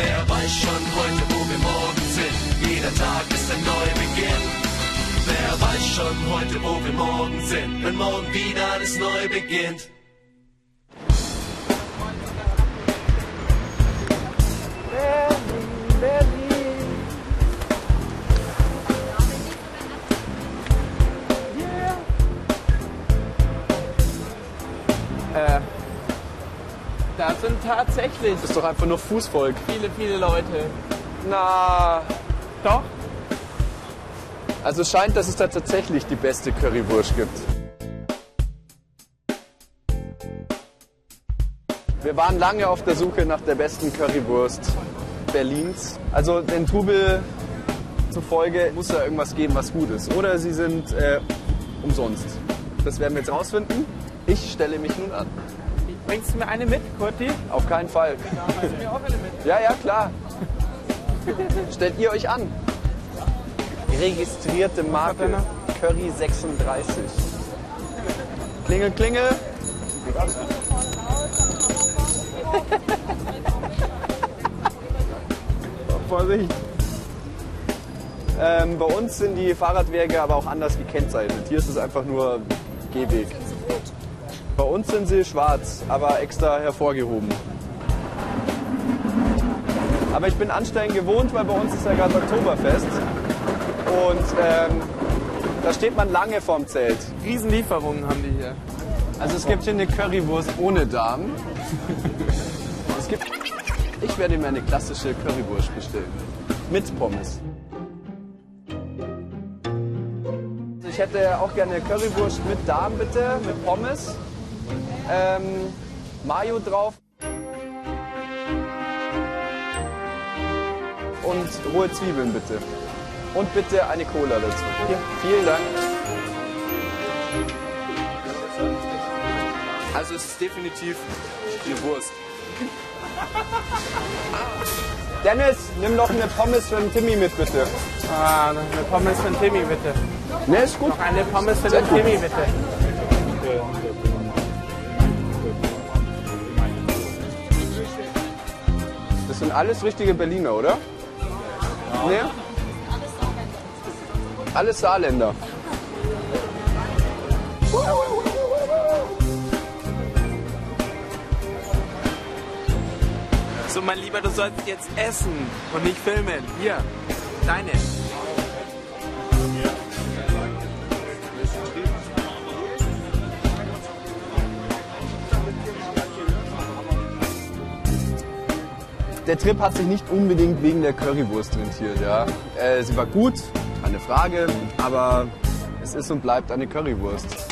Wer weiß schon heute, wo wir morgen sind? Jeder Tag ist ein Neubeginn. Wer weiß schon heute, wo wir morgen sind? Wenn morgen wieder alles neu beginnt. Da sind tatsächlich Das ist doch einfach nur Fußvolk. viele, viele Leute. Na, Doch? also es scheint, dass es da tatsächlich die beste Currywurst gibt. Wir waren lange auf der Suche nach der besten Currywurst Berlins. Also den Trubel zufolge muss da irgendwas geben, was gut ist. Oder sie sind äh, umsonst. Das werden wir jetzt rausfinden. Ich stelle mich nun an. Bringst du mir eine mit, Kurti? Auf keinen Fall. mir auch eine mit. Ja, ja, klar. Stellt ihr euch an. Registrierte Marke Curry 36. Klingel, klingel. Vorsicht. Ähm, bei uns sind die Fahrradwege aber auch anders gekennzeichnet. Hier ist es einfach nur Gehweg. Bei uns sind sie schwarz, aber extra hervorgehoben. Aber ich bin Anstellen gewohnt, weil bei uns ist ja gerade Oktoberfest. Und ähm, da steht man lange vorm Zelt. Riesenlieferungen haben die hier. Also es gibt hier eine Currywurst ohne Darm. Es gibt, ich werde mir eine klassische Currywurst bestellen. Mit Pommes. Ich hätte auch gerne Currywurst mit Darm bitte, mit Pommes. Ähm, Mayo drauf. Und rohe Zwiebeln bitte. Und bitte eine Cola dazu. Vielen Dank. Also es ist definitiv eine Wurst. Dennis, nimm noch eine Pommes für den Timmy mit, bitte. Ah, eine Pommes für den Timmy, bitte. Ne, ist gut. Noch eine Pommes für den. Timmy, bitte. Das sind alles richtige Berliner, oder? Nee? Alles Saarländer. So, mein Lieber, du sollst jetzt essen und nicht filmen. Hier, deine. Der Trip hat sich nicht unbedingt wegen der Currywurst rentiert. Ja. Äh, sie war gut, keine Frage, aber es ist und bleibt eine Currywurst.